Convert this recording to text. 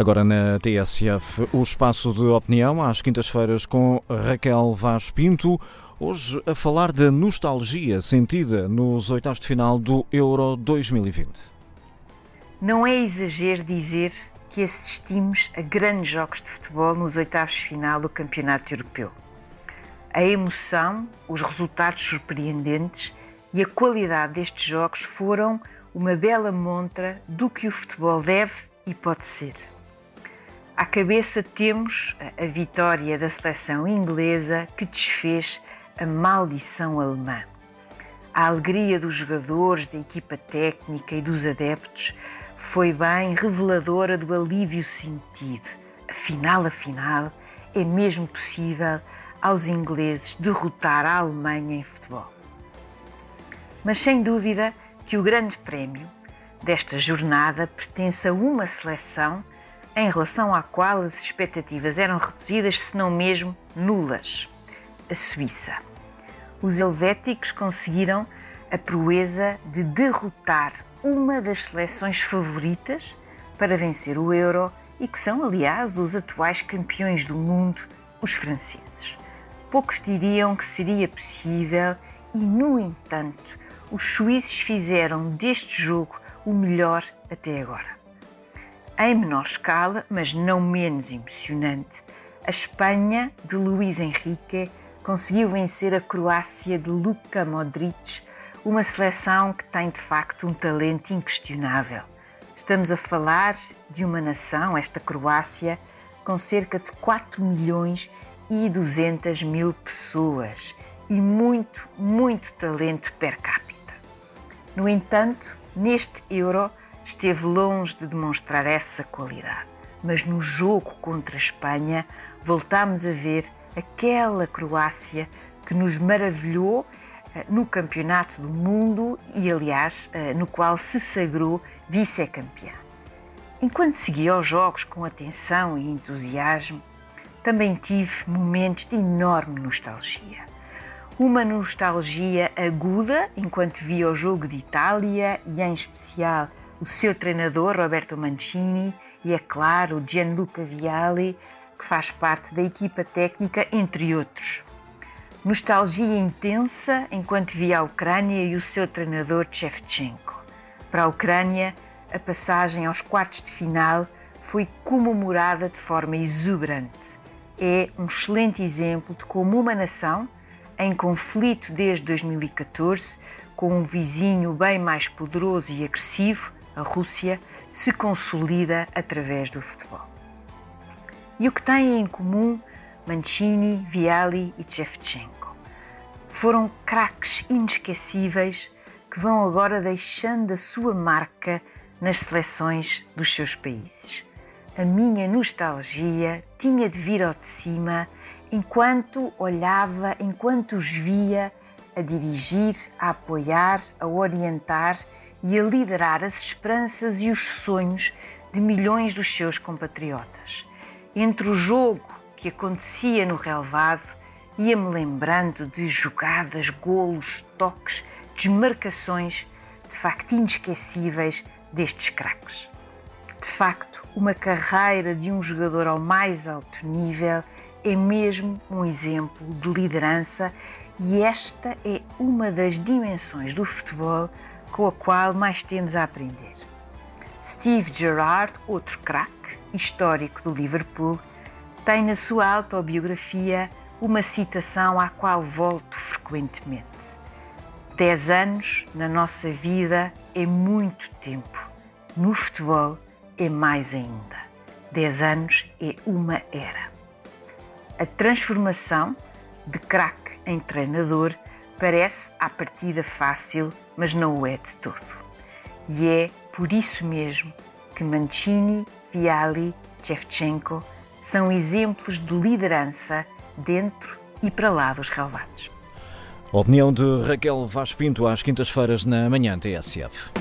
Agora na TSF, o espaço de opinião às quintas-feiras com Raquel Vaz Pinto. Hoje a falar da nostalgia sentida nos oitavos de final do Euro 2020. Não é exagero dizer que assistimos a grandes jogos de futebol nos oitavos de final do Campeonato Europeu. A emoção, os resultados surpreendentes e a qualidade destes jogos foram uma bela montra do que o futebol deve e pode ser. À cabeça temos a vitória da seleção inglesa que desfez a maldição alemã. A alegria dos jogadores, da equipa técnica e dos adeptos foi bem reveladora do alívio sentido. Afinal, afinal, é mesmo possível aos ingleses derrotar a Alemanha em futebol. Mas sem dúvida que o grande prémio desta jornada pertence a uma seleção em relação à qual as expectativas eram reduzidas, se não mesmo nulas: a Suíça. Os helvéticos conseguiram a proeza de derrotar uma das seleções favoritas para vencer o Euro e que são, aliás, os atuais campeões do mundo, os franceses. Poucos diriam que seria possível e, no entanto, os suíços fizeram deste jogo o melhor até agora. Em menor escala, mas não menos emocionante, a Espanha de Luís Henrique conseguiu vencer a Croácia de Luka Modric, uma seleção que tem de facto um talento inquestionável. Estamos a falar de uma nação, esta Croácia, com cerca de 4 milhões e 200 mil pessoas e muito, muito talento per capita. No entanto, neste Euro, esteve longe de demonstrar essa qualidade. Mas no jogo contra a Espanha, voltámos a ver aquela Croácia que nos maravilhou eh, no Campeonato do Mundo e, aliás, eh, no qual se sagrou vice-campeã. Enquanto seguia os jogos com atenção e entusiasmo, também tive momentos de enorme nostalgia. Uma nostalgia aguda enquanto via o jogo de Itália e, em especial, o seu treinador Roberto Mancini e, é claro, Gianluca Vialli, que faz parte da equipa técnica, entre outros. Nostalgia intensa enquanto via a Ucrânia e o seu treinador Shevchenko. Para a Ucrânia, a passagem aos quartos de final foi comemorada de forma exuberante. É um excelente exemplo de como uma nação, em conflito desde 2014, com um vizinho bem mais poderoso e agressivo, a Rússia, se consolida através do futebol. E o que têm em comum Mancini, Viali e Shevchenko? Foram craques inesquecíveis que vão agora deixando a sua marca nas seleções dos seus países. A minha nostalgia tinha de vir ao de cima enquanto olhava, enquanto os via a dirigir, a apoiar, a orientar e a liderar as esperanças e os sonhos de milhões dos seus compatriotas. Entre o jogo que acontecia no relevado, ia-me lembrando de jogadas, golos, toques, desmarcações, de facto inesquecíveis destes craques. De facto, uma carreira de um jogador ao mais alto nível é mesmo um exemplo de liderança e esta é uma das dimensões do futebol com a qual mais temos a aprender. Steve Gerrard, outro craque histórico do Liverpool, tem na sua autobiografia uma citação à qual volto frequentemente. Dez anos na nossa vida é muito tempo. No futebol é mais ainda. Dez anos é uma era. A transformação de craque em treinador parece à partida fácil, mas não o é de todo. E é por isso mesmo que Mancini, Viali, Shevchenko são exemplos de liderança dentro e para lá dos relevados. Opinião de Raquel Vaz Pinto às quintas-feiras na manhã TSF.